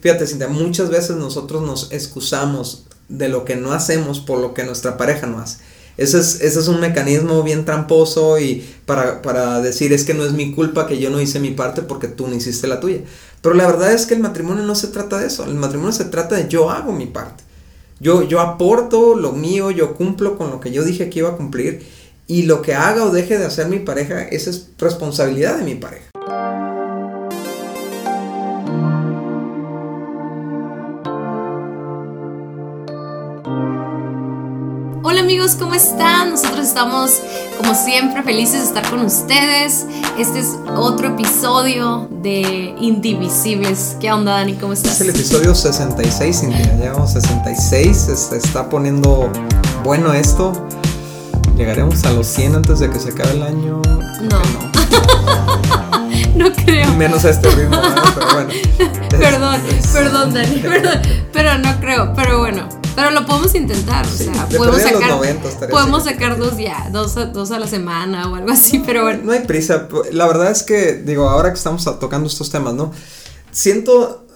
Fíjate, Cintia, muchas veces nosotros nos excusamos de lo que no hacemos por lo que nuestra pareja no hace. Ese es, un mecanismo bien tramposo y para, para decir es que no es mi culpa que yo no hice mi parte porque tú no hiciste la tuya. Pero la verdad es que el matrimonio no se trata de eso. El matrimonio se trata de yo hago mi parte. Yo, yo aporto lo mío, yo cumplo con lo que yo dije que iba a cumplir y lo que haga o deje de hacer mi pareja, esa es responsabilidad de mi pareja. Amigos, ¿cómo están? Nosotros estamos como siempre felices de estar con ustedes. Este es otro episodio de Indivisibles. ¿Qué onda Dani? ¿Cómo estás? Es el episodio 66, Cintia. Llevamos 66, se está poniendo bueno esto. ¿Llegaremos a los 100 antes de que se acabe el año? No. No, creo. Menos a este ritmo, pero bueno. perdón, perdón, Dani, perdón. Pero no creo, pero bueno. Pero lo podemos intentar, o sea, podemos sacar, podemos sacar dos ya, dos, dos a la semana o algo así, pero bueno. No hay prisa, la verdad es que, digo, ahora que estamos tocando estos temas, ¿no? Siento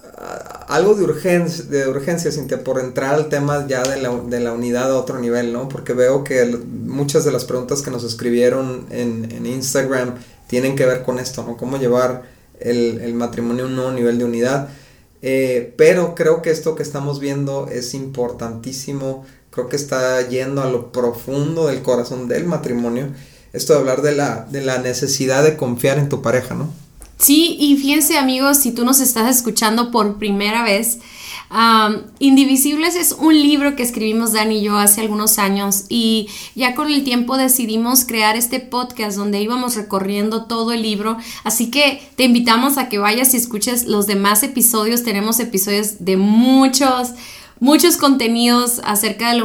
algo de urgencia, de urgencia, Cintia, por entrar al tema ya de la, de la, unidad a otro nivel, ¿no? Porque veo que muchas de las preguntas que nos escribieron en, en, Instagram tienen que ver con esto, ¿no? Cómo llevar el, el matrimonio a un nuevo nivel de unidad. Eh, pero creo que esto que estamos viendo es importantísimo, creo que está yendo a lo profundo del corazón del matrimonio, esto de hablar de la, de la necesidad de confiar en tu pareja, ¿no? Sí, y fíjense amigos, si tú nos estás escuchando por primera vez, Indivisibles es un libro que escribimos Dani y yo hace algunos años y ya con el tiempo decidimos crear este podcast donde íbamos recorriendo todo el libro. Así que te invitamos a que vayas y escuches los demás episodios. Tenemos episodios de muchos muchos contenidos acerca de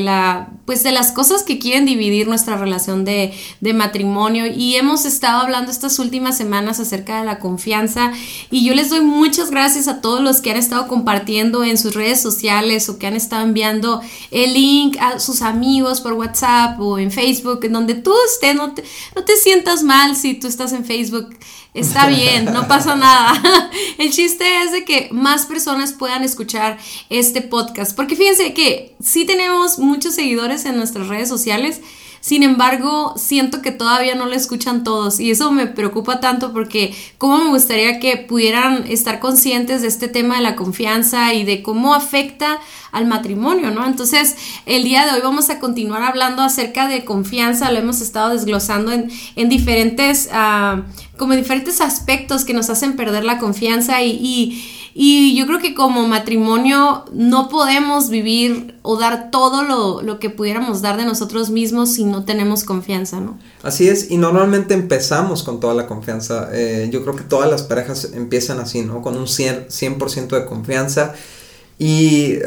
la, de pues de las cosas que quieren dividir nuestra relación de, de, matrimonio. Y hemos estado hablando estas últimas semanas acerca de la confianza. Y yo les doy muchas gracias a todos los que han estado compartiendo en sus redes sociales o que han estado enviando el link a sus amigos por WhatsApp o en Facebook en donde tú estés. No te, no te sientas mal si tú estás en Facebook Está bien, no pasa nada. El chiste es de que más personas puedan escuchar este podcast. Porque fíjense que sí tenemos muchos seguidores en nuestras redes sociales. Sin embargo, siento que todavía no lo escuchan todos y eso me preocupa tanto porque cómo me gustaría que pudieran estar conscientes de este tema de la confianza y de cómo afecta al matrimonio, ¿no? Entonces, el día de hoy vamos a continuar hablando acerca de confianza, lo hemos estado desglosando en, en diferentes, uh, como diferentes aspectos que nos hacen perder la confianza y, y, yo creo que como matrimonio no podemos vivir o dar todo lo, lo, que pudiéramos dar de nosotros mismos si no tenemos confianza, ¿no? Así es, y normalmente empezamos con toda la confianza. Eh, yo creo que todas las parejas empiezan así, ¿no? Con un 100%, 100 de confianza y eh,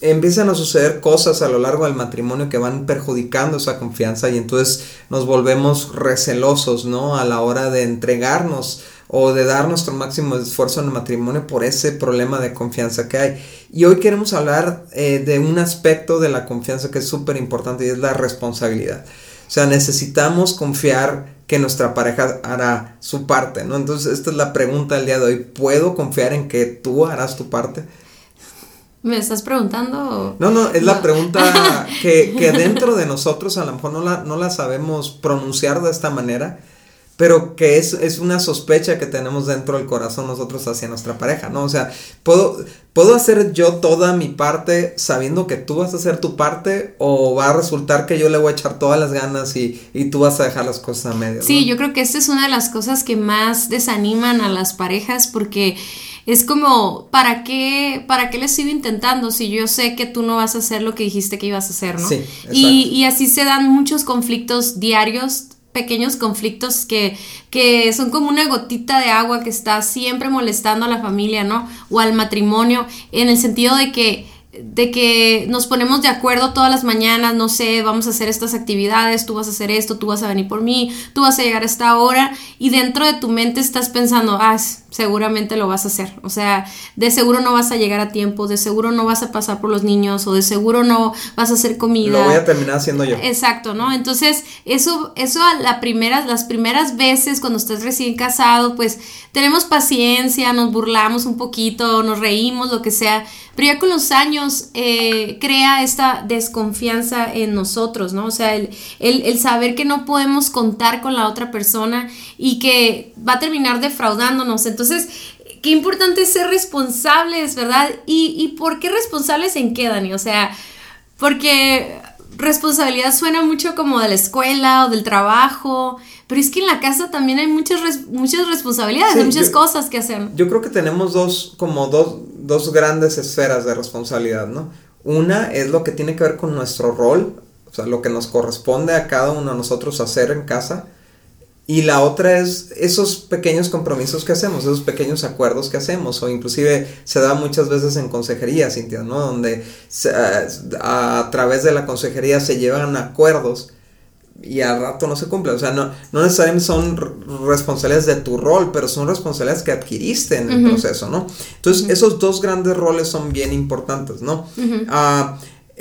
empiezan a suceder cosas a lo largo del matrimonio que van perjudicando esa confianza y entonces nos volvemos recelosos, ¿no? A la hora de entregarnos o de dar nuestro máximo esfuerzo en el matrimonio por ese problema de confianza que hay. Y hoy queremos hablar eh, de un aspecto de la confianza que es súper importante y es la responsabilidad. O sea, necesitamos confiar que nuestra pareja hará su parte, ¿no? Entonces, esta es la pregunta del día de hoy. ¿Puedo confiar en que tú harás tu parte? ¿Me estás preguntando? No, no, es la pregunta que, que, dentro de nosotros a lo mejor no la, no la sabemos pronunciar de esta manera, pero que es, es, una sospecha que tenemos dentro del corazón nosotros hacia nuestra pareja, ¿no? O sea, ¿puedo, ¿puedo hacer yo toda mi parte sabiendo que tú vas a hacer tu parte o va a resultar que yo le voy a echar todas las ganas y, y tú vas a dejar las cosas a medio? Sí, yo creo que esta es una de las cosas que más desaniman a las parejas porque es como, ¿para qué, ¿para qué le sigo intentando si yo sé que tú no vas a hacer lo que dijiste que ibas a hacer, ¿no? Sí, y, y así se dan muchos conflictos diarios pequeños conflictos que, que son como una gotita de agua que está siempre molestando a la familia, ¿no? O al matrimonio, en el sentido de que de que nos ponemos de acuerdo todas las mañanas, no sé, vamos a hacer estas actividades, tú vas a hacer esto, tú vas a venir por mí, tú vas a llegar a esta hora y dentro de tu mente estás pensando, ah, seguramente lo vas a hacer, o sea, de seguro no vas a llegar a tiempo, de seguro no vas a pasar por los niños o de seguro no vas a hacer comida. Lo voy a terminar haciendo yo. Exacto, ¿no? Entonces, eso, eso a la primera, las primeras veces cuando estás recién casado, pues tenemos paciencia, nos burlamos un poquito, nos reímos, lo que sea, pero ya con los años eh, crea esta desconfianza en nosotros, ¿no? O sea, el, el, saber que no podemos contar con la otra persona y que va a terminar defraudándonos. Entonces, qué importante es ser responsables, ¿verdad? ¿Y, y por qué responsables en qué, Dani? O sea, porque responsabilidad suena mucho como de la escuela o del trabajo, pero es que en la casa también hay muchas, muchas responsabilidades, hay muchas cosas que hacer. Yo creo que tenemos dos, como dos, dos grandes esferas de responsabilidad, ¿no? Una es lo que tiene que ver con nuestro rol, o sea, lo que nos corresponde a cada uno de nosotros hacer en casa. Y la otra es esos pequeños compromisos que hacemos, esos pequeños acuerdos que hacemos, o inclusive se da muchas veces en consejería, Cintia, ¿no? Donde a, través de la consejería se llevan acuerdos y al rato no se cumple. O sea, no, no necesariamente son responsabilidades de tu rol, pero son responsabilidades que adquiriste en el proceso, ¿no? Entonces, esos dos grandes roles son bien importantes, ¿no?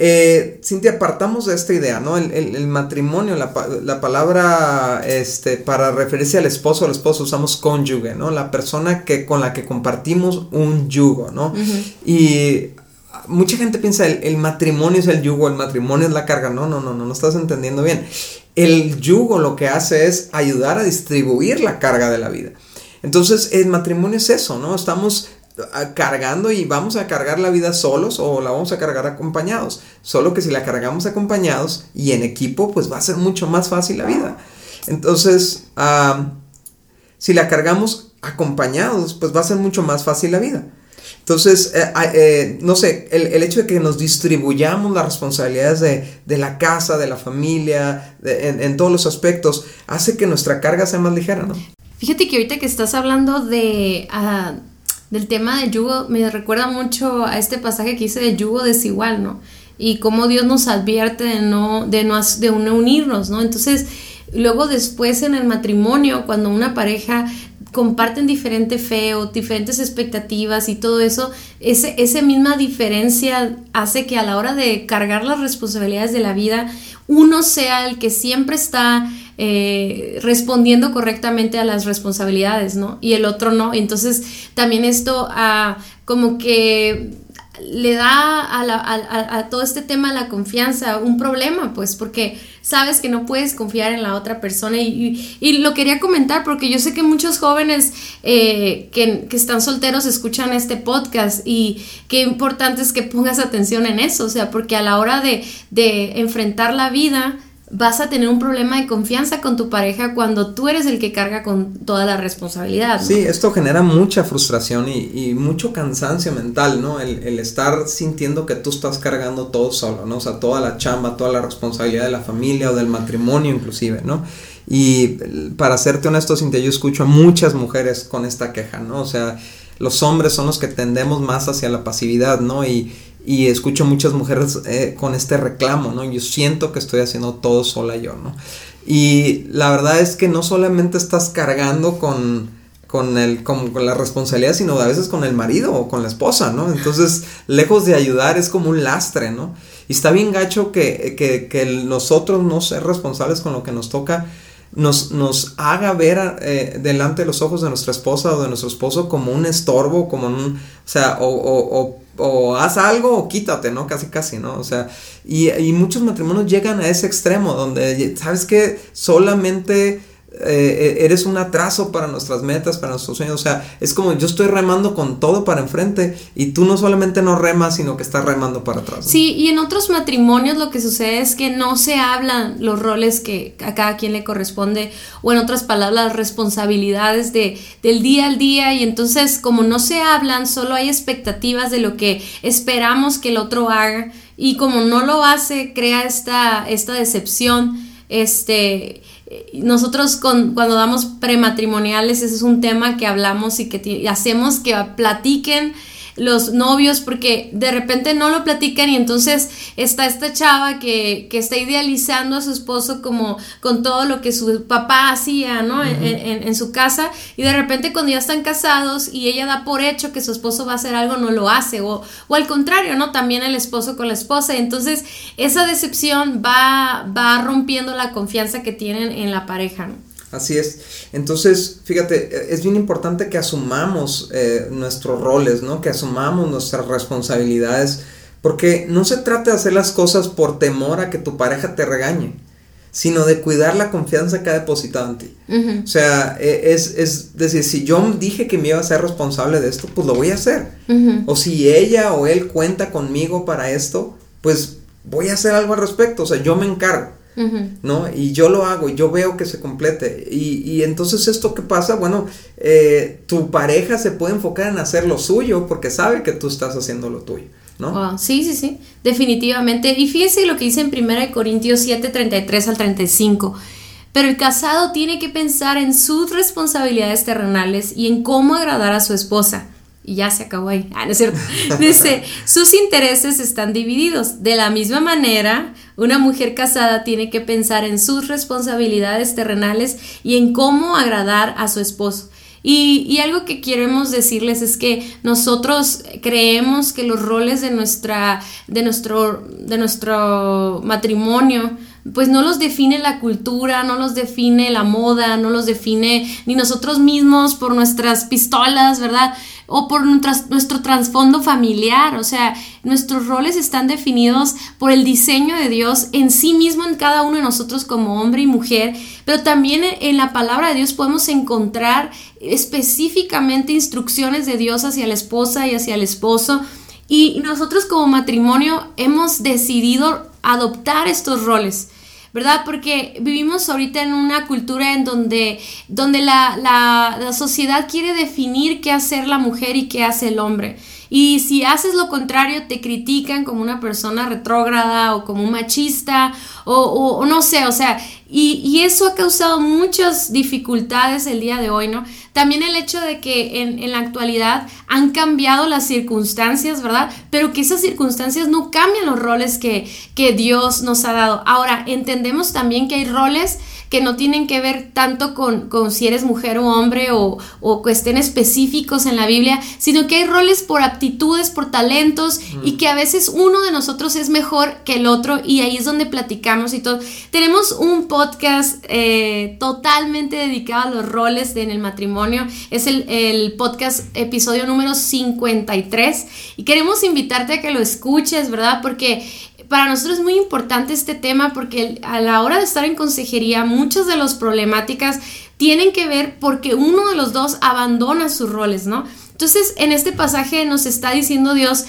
Eh, Cintia, partamos de esta idea, ¿no? El, matrimonio, la, palabra este, para referirse al esposo o al esposo usamos cónyuge, ¿no? La persona que, con la que compartimos un yugo, ¿no? Y mucha gente piensa el, el, matrimonio es el yugo, el matrimonio es la carga. No, no, no, no, no estás entendiendo bien. El yugo lo que hace es ayudar a distribuir la carga de la vida. Entonces, el matrimonio es eso, ¿no? Estamos cargando y vamos a cargar la vida solos o la vamos a cargar acompañados. Solo que si la cargamos acompañados y en equipo, pues va a ser mucho más fácil la vida. Entonces, si la cargamos acompañados, pues va a ser mucho más fácil la vida. Entonces, eh, eh, no sé, el, hecho de que nos distribuyamos las responsabilidades de, la casa, de la familia, en, todos los aspectos, hace que nuestra carga sea más ligera, ¿no? Fíjate que ahorita que estás hablando de, ah, del tema del yugo me recuerda mucho a este pasaje que hice del yugo desigual, ¿no? Y cómo Dios nos advierte de no, de no, de no unirnos, ¿no? Entonces, luego después en el matrimonio, cuando una pareja comparten diferente fe o diferentes expectativas y todo eso, ese, esa misma diferencia hace que a la hora de cargar las responsabilidades de la vida, uno sea el que siempre está eh, respondiendo correctamente a las responsabilidades, ¿no? Y el otro no. Entonces, también esto como que le da a, todo este tema la confianza un problema, pues, porque sabes que no puedes confiar en la otra persona. Y, lo quería comentar porque yo sé que muchos jóvenes eh, que, están solteros escuchan este podcast y qué importante es que pongas atención en eso, o sea, porque a la hora de enfrentar la vida, vas a tener un problema de confianza con tu pareja cuando tú eres el que carga con toda la responsabilidad. Sí, esto genera mucha frustración y, mucho cansancio mental, ¿no? El, estar sintiendo que tú estás cargando todo solo, ¿no? O sea, toda la chamba, toda la responsabilidad de la familia o del matrimonio inclusive, ¿no? Y para serte honesto, Cintia, yo escucho a muchas mujeres con esta queja, ¿no? O sea, los hombres son los que tendemos más hacia la pasividad, ¿no? Y, y escucho muchas mujeres eh, con este reclamo, ¿no? Yo siento que estoy haciendo todo sola yo, ¿no? Y la verdad es que no solamente estás cargando con, con, el, con, la responsabilidad, sino a veces con el marido o con la esposa, ¿no? Entonces, lejos de ayudar, es como un lastre, ¿no? Y está bien gacho que, que, que nosotros no ser responsables con lo que nos toca, nos, nos haga ver eh, delante de los ojos de nuestra esposa o de nuestro esposo como un estorbo, como un, o sea, o, o o haz algo o quítate, ¿no? Casi, casi, ¿no? O sea, y, y muchos matrimonios llegan a ese extremo donde, ¿sabes qué? Solamente eh, eh, eres un atraso para nuestras metas, para nuestros sueños. O sea, es como yo estoy remando con todo para enfrente y tú no solamente no remas, sino que estás remando para atrás. Sí, y en otros matrimonios lo que sucede es que no se hablan los roles que a cada quien le corresponde o en otras palabras las responsabilidades de, del día al día y entonces como no se hablan, solo hay expectativas de lo que esperamos que el otro haga y como no lo hace, crea esta, esta decepción. Este, nosotros con, cuando damos prematrimoniales, ese es un tema que hablamos y que hacemos que platiquen los novios, porque de repente no lo platican y entonces está esta chava que, que está idealizando a su esposo como con todo lo que su papá hacía, ¿no? en, su casa y de repente cuando ya están casados y ella da por hecho que su esposo va a hacer algo, no lo hace, o, o al contrario, ¿no? También el esposo con la esposa. Entonces esa decepción va, va rompiendo la confianza que tienen en la pareja, ¿no? Así es. Entonces, fíjate, es bien importante que asumamos eh, nuestros roles, ¿no? Que asumamos nuestras responsabilidades, porque no se trata de hacer las cosas por temor a que tu pareja te regañe, sino de cuidar la confianza que ha depositado en ti. O sea, e, es, es, decir, si yo dije que me iba a ser responsable de esto, pues lo voy a hacer. O si ella o él cuenta conmigo para esto, pues voy a hacer algo al respecto. O sea, yo me encargo. ¿No? Y yo lo hago, y yo veo que se complete. Y, y entonces esto que pasa, bueno, eh, tu pareja se puede enfocar en hacer lo suyo porque sabe que tú estás haciendo lo tuyo. ¿No? Oh, sí, sí, sí, definitivamente. Y fíjense lo que dice en 1 Corintios 7, 33 al 35. Pero el casado tiene que pensar en sus responsabilidades terrenales y en cómo agradar a su esposa y ya se acabó ahí. Ah, no es cierto. Dice, sus intereses están divididos. De la misma manera, una mujer casada tiene que pensar en sus responsabilidades terrenales y en cómo agradar a su esposo. Y, y, algo que queremos decirles es que nosotros creemos que los roles de, nuestra, de, nuestro, de nuestro matrimonio, pues no los define la cultura, no los define la moda, no los define ni nosotros mismos por nuestras pistolas, ¿verdad? O por nuestro trasfondo familiar, o sea, nuestros roles están definidos por el diseño de Dios en sí mismo en cada uno de nosotros como hombre y mujer, pero también en la palabra de Dios podemos encontrar específicamente instrucciones de Dios hacia la esposa y hacia el esposo. Y nosotros como matrimonio hemos decidido adoptar estos roles. ¿Verdad? Porque vivimos ahorita en una cultura en donde, donde la, la, sociedad quiere definir qué hacer la mujer y qué hace el hombre. Y si haces lo contrario, te critican como una persona retrógrada o como un machista o, o, no sé, o sea, y, y, eso ha causado muchas dificultades el día de hoy, ¿no? También el hecho de que en, en, la actualidad han cambiado las circunstancias, ¿verdad? Pero que esas circunstancias no cambian los roles que, que Dios nos ha dado. Ahora, entendemos también que hay roles que no tienen que ver tanto con, con si eres mujer o hombre o, o, que estén específicos en la Biblia, sino que hay roles por aptitudes, por talentos y que a veces uno de nosotros es mejor que el otro y ahí es donde platicamos y todo. Tenemos un podcast eh, totalmente dedicado a los roles en el matrimonio, es el, el podcast episodio número 53 y queremos invitarte a que lo escuches, ¿verdad? Porque para nosotros es muy importante este tema porque a la hora de estar en consejería, muchas de las problemáticas tienen que ver porque uno de los dos abandona sus roles, ¿no? Entonces, en este pasaje nos está diciendo Dios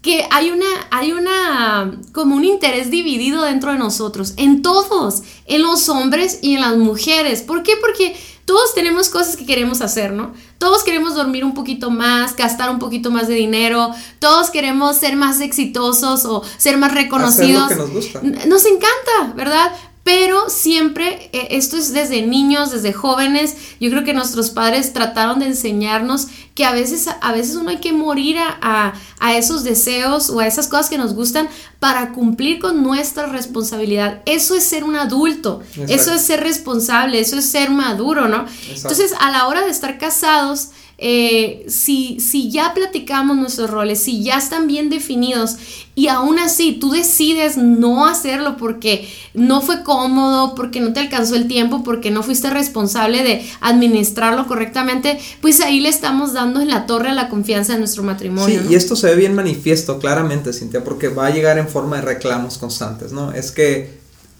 que hay una, hay una, como un interés dividido dentro de nosotros, en todos, en los hombres y en las mujeres. ¿Por qué? Porque todos tenemos cosas que queremos hacer, ¿no? Todos queremos dormir un poquito más, gastar un poquito más de dinero, todos queremos ser más exitosos o ser más reconocidos. Hacer lo que nos gusta. Nos encanta, ¿verdad? Pero siempre, eh, esto es desde niños, desde jóvenes, yo creo que nuestros padres trataron de enseñarnos que a veces, a veces uno hay que morir a, a, esos deseos o a esas cosas que nos gustan para cumplir con nuestra responsabilidad. Eso es ser un adulto, eso es ser responsable, eso es ser maduro, ¿no? Entonces, a la hora de estar casados, eh, si, si ya platicamos nuestros roles, si ya están bien definidos y aún así tú decides no hacerlo porque no fue cómodo, porque no te alcanzó el tiempo, porque no fuiste responsable de administrarlo correctamente, pues ahí le estamos dando en la torre a la confianza de nuestro matrimonio. Sí, y esto se ve bien manifiesto claramente, Cintia, porque va a llegar en forma de reclamos constantes, ¿no? Es que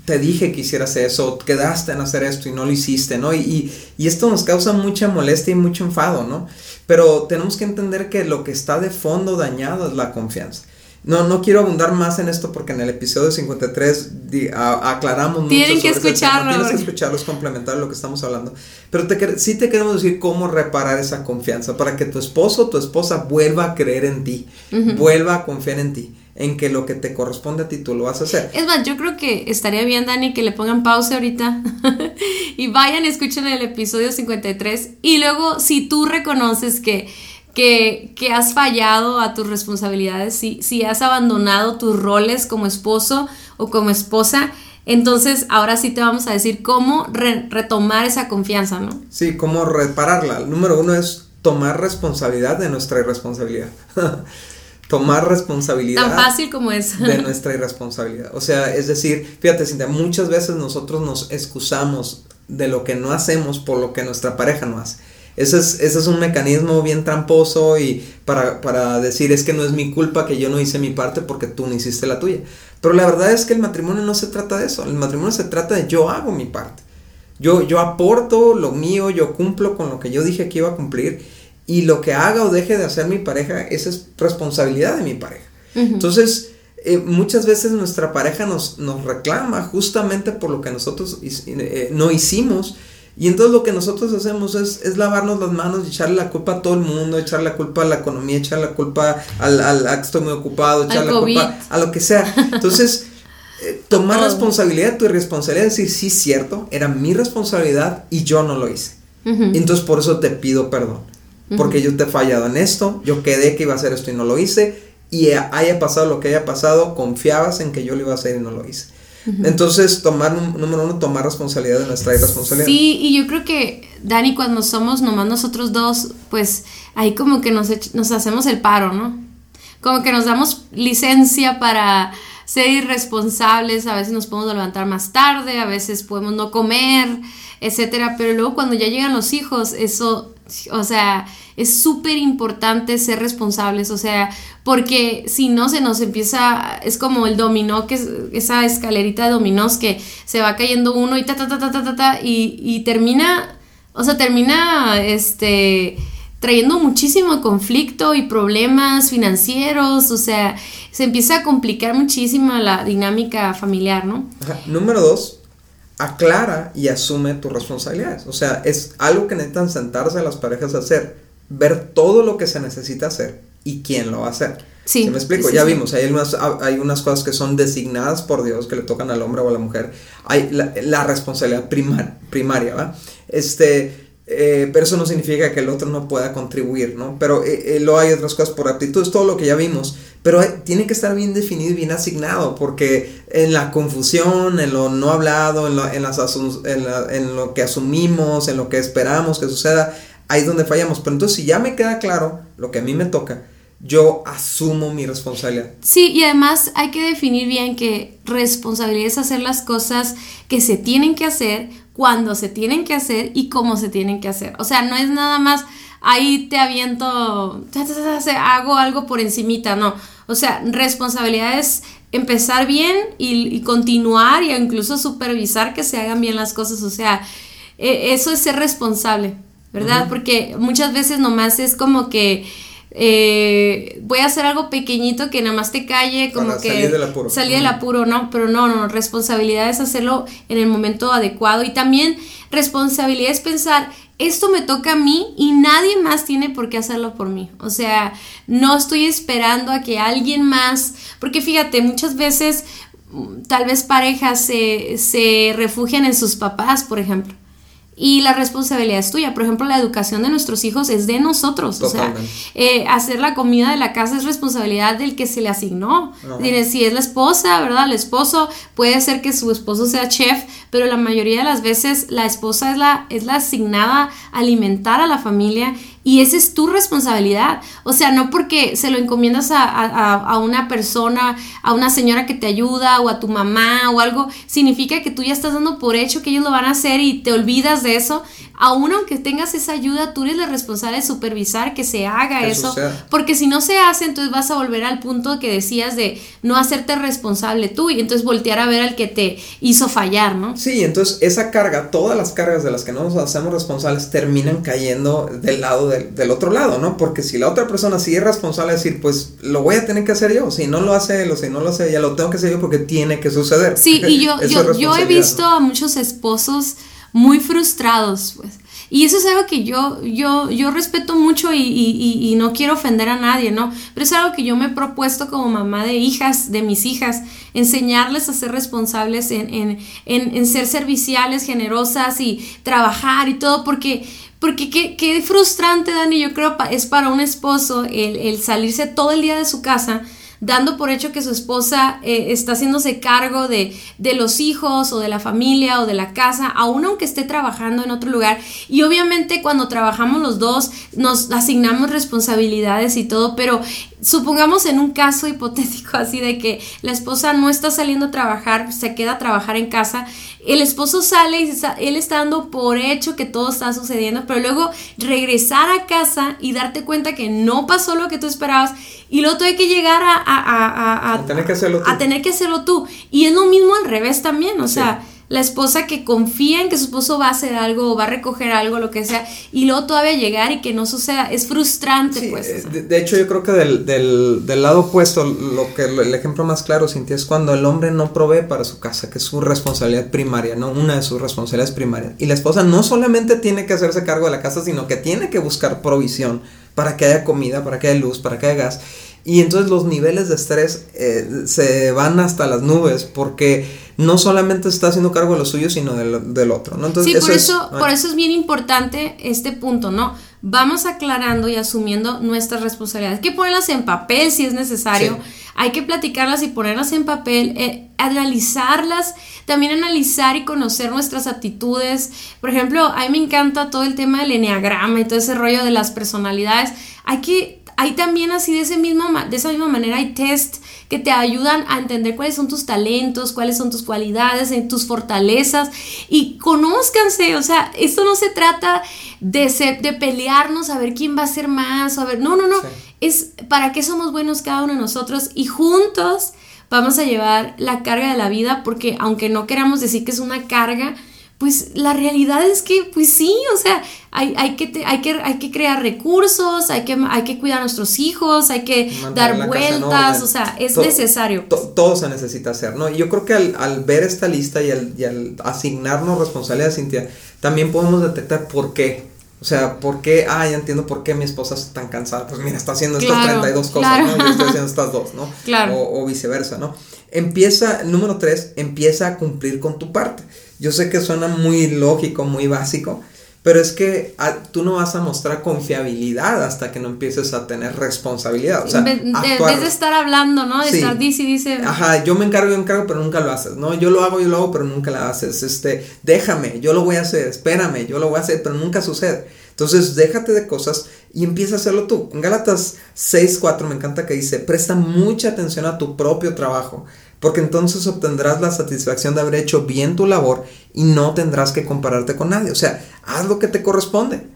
te dije que hicieras eso, quedaste en hacer esto y no lo hiciste, ¿no? Y, y, esto nos causa mucha molestia y mucho enfado, ¿no? Pero tenemos que entender que lo que está de fondo dañado es la confianza. No, no quiero abundar más en esto porque en el episodio 53 aclaramos mucho Tienen que escucharlo. Tienes que escucharlo, es complementar lo que estamos hablando. Pero te, sí te queremos decir cómo reparar esa confianza para que tu esposo o tu esposa vuelva a creer en ti, vuelva a confiar en ti en que lo que te corresponde a ti tú lo vas a hacer. Es más, yo creo que estaría bien, Dani, que le pongan pausa ahorita y vayan, escuchen el episodio 53 y luego si tú reconoces que que, que has fallado a tus responsabilidades, si, si has abandonado tus roles como esposo o como esposa, entonces, ahora sí te vamos a decir cómo retomar esa confianza, ¿no? Sí, cómo repararla. Número uno es tomar responsabilidad de nuestra irresponsabilidad. tomar responsabilidad. Tan fácil como es. de nuestra irresponsabilidad. O sea, es decir, fíjate, Cintia, muchas veces nosotros nos excusamos de lo que no hacemos por lo que nuestra pareja no hace. Ese es, ese es un mecanismo bien tramposo y para, para decir es que no es mi culpa que yo no hice mi parte porque tú no hiciste la tuya. Pero la verdad es que el matrimonio no se trata de eso. El matrimonio se trata de yo hago mi parte. Yo, yo aporto lo mío, yo cumplo con lo que yo dije que iba a cumplir. Y lo que haga o deje de hacer mi pareja, esa es responsabilidad de mi pareja. Entonces, eh, muchas veces nuestra pareja nos, nos reclama justamente por lo que nosotros eh, no hicimos y entonces lo que nosotros hacemos es, es, lavarnos las manos y echarle la culpa a todo el mundo, echarle la culpa a la economía, echarle la culpa al, al, estoy muy ocupado, echarle la culpa a lo que sea. Entonces, eh, tomar responsabilidad, tu irresponsabilidad, decir, sí, cierto, era mi responsabilidad y yo no lo hice. Entonces, por eso te pido perdón. Porque yo te he fallado en esto, yo quedé que iba a hacer esto y no lo hice, y haya pasado lo que haya pasado, confiabas en que yo lo iba a hacer y no lo hice. Entonces, tomar, número uno, tomar responsabilidad de nuestra irresponsabilidad. Sí, y yo creo que, Dani, cuando somos nomás nosotros dos, pues ahí como que nos, nos hacemos el paro, ¿no? Como que nos damos licencia para ser irresponsables, a veces nos podemos levantar más tarde, a veces podemos no comer, etcétera, pero luego cuando ya llegan los hijos, eso, o sea, es súper importante ser responsables, o sea, porque si no se nos empieza, es como el dominó, que es esa escalerita de dominós que se va cayendo uno y ta, ta, ta, ta, ta, ta, y, y termina, o sea, termina, este, trayendo muchísimo conflicto y problemas financieros, o sea, se empieza a complicar muchísimo la dinámica familiar, ¿no? Número dos, aclara y asume tus responsabilidades. O sea, es algo que necesitan sentarse las parejas a hacer ver todo lo que se necesita hacer y quién lo va a hacer. Sí. me explico? ya vimos, hay unas, hay unas cosas que son designadas por Dios que le tocan al hombre o a la mujer. Hay la, responsabilidad primaria, ¿va? Este, eh, pero eso no significa que el otro no pueda contribuir, ¿no? Pero eh, eh, luego hay otras cosas por aptitudes, todo lo que ya vimos, pero tiene que estar bien definido y bien asignado, porque en la confusión, en lo no hablado, en lo, en, las en lo que asumimos, en lo que esperamos que suceda, ahí es donde fallamos. Pero entonces si ya me queda claro lo que a mí me toca, yo asumo mi responsabilidad. Sí, y además hay que definir bien que responsabilidad es hacer las cosas que se tienen que hacer, cuando se tienen que hacer y cómo se tienen que hacer. O sea, no es nada más ahí te aviento, hago algo por encimita, no. O sea, responsabilidad es empezar bien y, y continuar y incluso supervisar que se hagan bien las cosas. O sea, e, eso es ser responsable. ¿verdad? Porque muchas veces nomás es como que eh, voy a hacer algo pequeñito que nada más te calle, como que salir del apuro. Salir del apuro, no, pero no, no, responsabilidad es hacerlo en el momento adecuado y también responsabilidad es pensar, esto me toca a mí y nadie más tiene por qué hacerlo por mí. O sea, no estoy esperando a que alguien más, porque fíjate, muchas veces mm, tal vez parejas se, se refugian en sus papás, por ejemplo y la responsabilidad es tuya. Por ejemplo, la educación de nuestros hijos es de nosotros. O sea, eh, hacer la comida de la casa es responsabilidad del que se le asignó. si es la esposa, ¿verdad? El esposo puede ser que su esposo sea chef, pero la mayoría de las veces la esposa es la, es la asignada a alimentar a la familia y esa es tu responsabilidad. O sea, no porque se lo encomiendas a, una persona, a una señora que te ayuda o a tu mamá o algo, significa que tú ya estás dando por hecho que ellos lo van a hacer y te olvidas de eso aún aunque tengas esa ayuda, tú eres la responsable de supervisar que se haga eso, porque si no se hace, entonces vas a volver al punto que decías de no hacerte responsable tú y entonces voltear a ver al que te hizo fallar, ¿no? Sí, entonces esa carga, todas las cargas de las que no nos hacemos responsables terminan cayendo del lado del, otro lado, ¿no? Porque si la otra persona sigue responsable, decir, pues lo voy a tener que hacer yo, si no lo hace él o si no lo hace ella, lo tengo que hacer yo porque tiene que suceder. Sí, y yo, yo, yo he visto a muchos esposos muy frustrados, pues. Y eso es algo que yo, yo, yo respeto mucho y, y, y, no quiero ofender a nadie, ¿no? Pero es algo que yo me he propuesto como mamá de hijas, de mis hijas, enseñarles a ser responsables en, en, en, en ser serviciales, generosas y trabajar y todo, porque Porque qué, qué frustrante, Dani, yo creo es para un esposo el, el salirse todo el día de su casa dando por hecho que su esposa eh, está haciéndose cargo de, de, los hijos o de la familia o de la casa, aun aunque esté trabajando en otro lugar. Y obviamente cuando trabajamos los dos nos asignamos responsabilidades y todo, pero supongamos en un caso hipotético así de que la esposa no está saliendo a trabajar, se queda a trabajar en casa, el esposo sale y él está dando por hecho que todo está sucediendo, pero luego regresar a casa y darte cuenta que no pasó lo que tú esperabas y luego hay que llegar a, a, tener que hacerlo tú. a tener que hacerlo tú. Y es lo mismo al revés también, o sea la esposa que confía en que su esposo va a hacer algo o va a recoger algo, lo que sea, y luego todavía llegar y que no suceda, es frustrante, pues. Eh, de, hecho, yo creo que del, del, del, lado opuesto, lo que el ejemplo más claro, Cintia, es cuando el hombre no provee para su casa, que es su responsabilidad primaria, ¿no? Una de sus responsabilidades primarias. Y la esposa no solamente tiene que hacerse cargo de la casa, sino que tiene que buscar provisión para que haya comida, para que haya luz, para que haya gas. Y entonces los niveles de estrés eh, se van hasta las nubes porque no solamente está haciendo cargo de lo suyo, sino del, del otro, ¿no? Entonces, sí, por eso, por eso es bien importante este punto, ¿no? Vamos aclarando y asumiendo nuestras responsabilidades. Hay que ponerlas en papel si es necesario. Hay que platicarlas y ponerlas en papel, eh, analizarlas, también analizar y conocer nuestras actitudes. Por ejemplo, a mí me encanta todo el tema del enneagrama y todo ese rollo de las personalidades. Hay que hay también así de, ese mismo, de esa misma manera hay test que te ayudan a entender cuáles son tus talentos, cuáles son tus cualidades, tus fortalezas. Y conózcanse, o sea, esto no se trata de, de pelearnos a ver quién va a ser más, a ver, no, no, no, es para qué somos buenos cada uno de nosotros y juntos vamos a llevar la carga de la vida porque aunque no queramos decir que es una carga, pues la realidad es que, pues sí, o sea, hay, hay, que, hay, que, hay que crear recursos, hay que, hay que cuidar a nuestros hijos, hay que dar vueltas, o sea, es necesario. todo se necesita hacer, ¿no? Y yo creo que al, ver esta lista y al, y al asignarnos responsabilidades, Cintia, también podemos detectar por qué. O sea, ¿por qué? Ah, ya entiendo por qué mi esposa está tan cansada. Pues mira, está haciendo estas 32 cosas, ¿no? Yo estoy haciendo estas dos, ¿no? Claro. O, o viceversa, ¿no? Empieza, número tres, empieza a cumplir con tu parte. Yo sé que suena muy lógico, muy básico, pero es que ah, tú no vas a mostrar confiabilidad hasta que no empieces a tener responsabilidad. O sea, en vez de estar hablando, ¿no? De estar dice y dice. Ajá, yo me encargo, yo me encargo, pero nunca lo haces, ¿no? Yo lo hago, yo lo hago, pero nunca lo haces. Este, déjame, yo lo voy a hacer, espérame, yo lo voy a hacer, pero nunca sucede. Entonces, déjate de cosas y empieza a hacerlo tú. En Gálatas 6.4 me encanta que dice, presta mucha atención a tu propio trabajo porque entonces obtendrás la satisfacción de haber hecho bien tu labor y no tendrás que compararte con nadie. O sea, haz lo que te corresponde.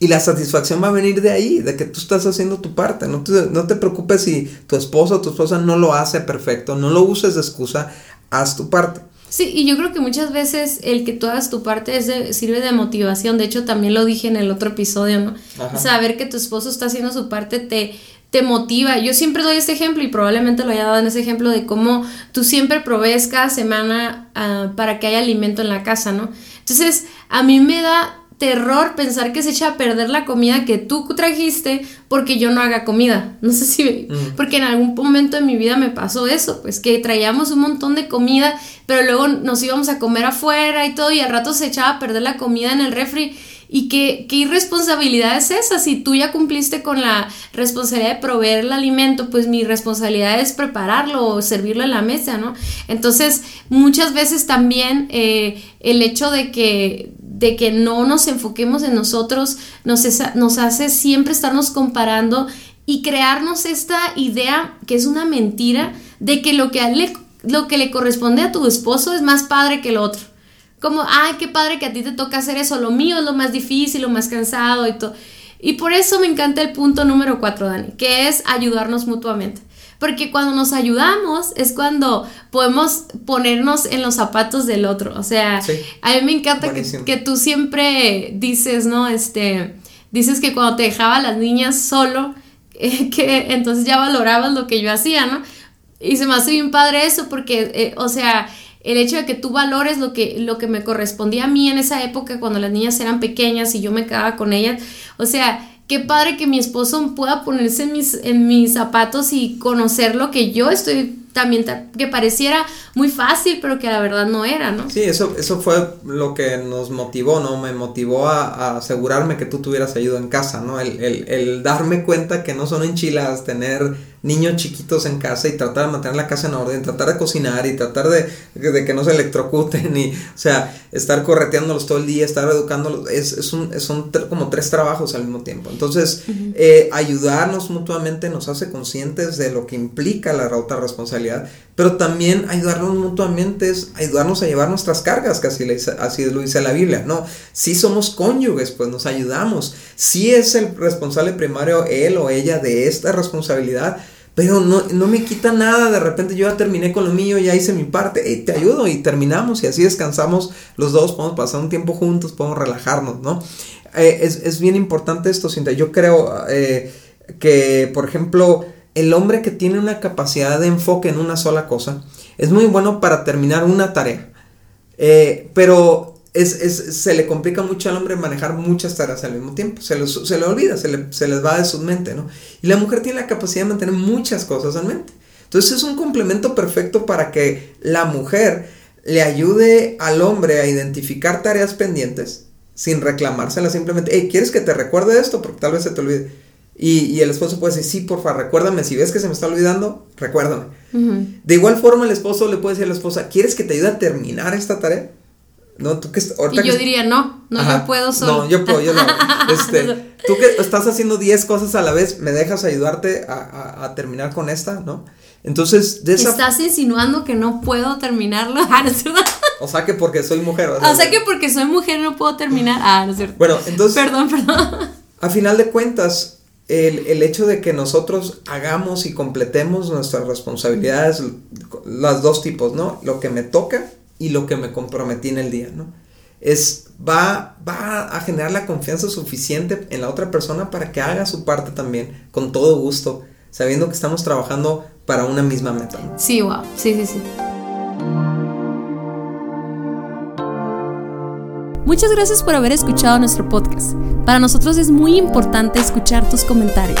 Y la satisfacción va a venir de ahí, de que tú estás haciendo tu parte. No te, no te preocupes si tu esposo o tu esposa no lo hace perfecto, no lo uses de excusa, haz tu parte. Sí, y yo creo que muchas veces el que tú hagas tu parte es sirve de motivación. De hecho, también lo dije en el otro episodio, ¿no? Saber que tu esposo está haciendo su parte te, te motiva. Yo siempre doy este ejemplo y probablemente lo haya dado en ese ejemplo de cómo tú siempre provees cada semana ah, para que haya alimento en la casa, ¿no? Entonces, a mí me da terror pensar que se echa a perder la comida que tú trajiste porque yo no haga comida. No sé si... Mm. Porque en algún momento de mi vida me pasó eso, pues que traíamos un montón de comida, pero luego nos íbamos a comer afuera y todo y al rato se echaba a perder la comida en el refri ¿Y qué, irresponsabilidad es esa? Si tú ya cumpliste con la responsabilidad de proveer el alimento, pues mi responsabilidad es prepararlo o servirlo en la mesa, ¿no? Entonces, muchas veces también eh, el hecho de que, de que no nos enfoquemos en nosotros nos, hace siempre estarnos comparando y crearnos esta idea que es una mentira de que lo que, lo que le corresponde a tu esposo es más padre que el otro como, ay, qué padre que a ti te toca hacer eso, lo mío es lo más difícil, lo más cansado y todo. Y por eso me encanta el punto número cuatro, Dani, que es ayudarnos mutuamente. Porque cuando nos ayudamos es cuando podemos ponernos en los zapatos del otro. O sea, a mí me encanta que, que, tú siempre dices, ¿no? Este, dices que cuando te dejaba las niñas solo, que entonces ya valorabas lo que yo hacía, ¿no? Y se me hace bien padre eso porque, eh, o sea, el hecho de que tú valores lo que, lo que me correspondía a mí en esa época cuando las niñas eran pequeñas y yo me quedaba con ellas. O sea, qué padre que mi esposo pueda ponerse en mis, en mis zapatos y conocer lo que yo estoy también que pareciera muy fácil, pero que la verdad no era, ¿no? Sí, eso, eso fue lo que nos motivó, ¿no? Me motivó a, asegurarme que tú tuvieras ayuda en casa, ¿no? El, el, el darme cuenta que no son enchiladas tener niños chiquitos en casa y tratar de mantener la casa en orden, tratar de cocinar y tratar de, de que no se electrocuten y, o sea, estar correteándolos todo el día, estar educándolos, es, es un, son como tres trabajos al mismo tiempo. Entonces, eh, ayudarnos mutuamente nos hace conscientes de lo que implica la otra responsabilidad, pero también ayudarnos mutuamente es ayudarnos a llevar nuestras cargas, que así, así lo dice la Biblia, ¿no? Si somos cónyuges, pues nos ayudamos. Si es el responsable primario él o ella de esta responsabilidad, pero no, no, me quita nada, de repente yo ya terminé con lo mío, ya hice mi parte, te ayudo y terminamos y así descansamos los dos, podemos pasar un tiempo juntos, podemos relajarnos, ¿no? Eh, es, bien importante esto, Cinta. Yo creo eh, que, por ejemplo, el hombre que tiene una capacidad de enfoque en una sola cosa es muy bueno para terminar una tarea, eh, pero se le complica mucho al hombre manejar muchas tareas al mismo tiempo. Se, se le olvida, se, les va de su mente, ¿no? Y la mujer tiene la capacidad de mantener muchas cosas en mente. Entonces es un complemento perfecto para que la mujer le ayude al hombre a identificar tareas pendientes sin reclamárselas, simplemente, hey, ¿quieres que te recuerde esto? Porque tal vez se te olvide. Y, el esposo puede decir, sí, porfa, recuérdame, si ves que se me está olvidando, recuérdame. De igual forma el esposo le puede decir a la esposa, ¿quieres que te ayude a terminar esta tarea? No, tú que y yo diría, no, no, yo puedo solo. No, yo puedo, yo no. Este, tú que estás haciendo 10 cosas a la vez, ¿me dejas ayudarte a, terminar con esta, no? Entonces, de esa... Estás insinuando que no puedo terminarlo. Ah, no es verdad. O sea que porque soy mujer. O sea, que porque soy mujer no puedo terminar. Ah, no es cierto. Bueno, entonces... Perdón, perdón. A final de cuentas, el, el, hecho de que nosotros hagamos y completemos nuestras responsabilidades, las dos tipos, ¿no? Lo que me toca y lo que me comprometí en el día, ¿no? Es, va, va a generar la confianza suficiente en la otra persona para que haga su parte también, con todo gusto, sabiendo que estamos trabajando para una misma meta. Sí, wow, sí, sí, sí. Muchas gracias por haber escuchado nuestro podcast. Para nosotros es muy importante escuchar tus comentarios.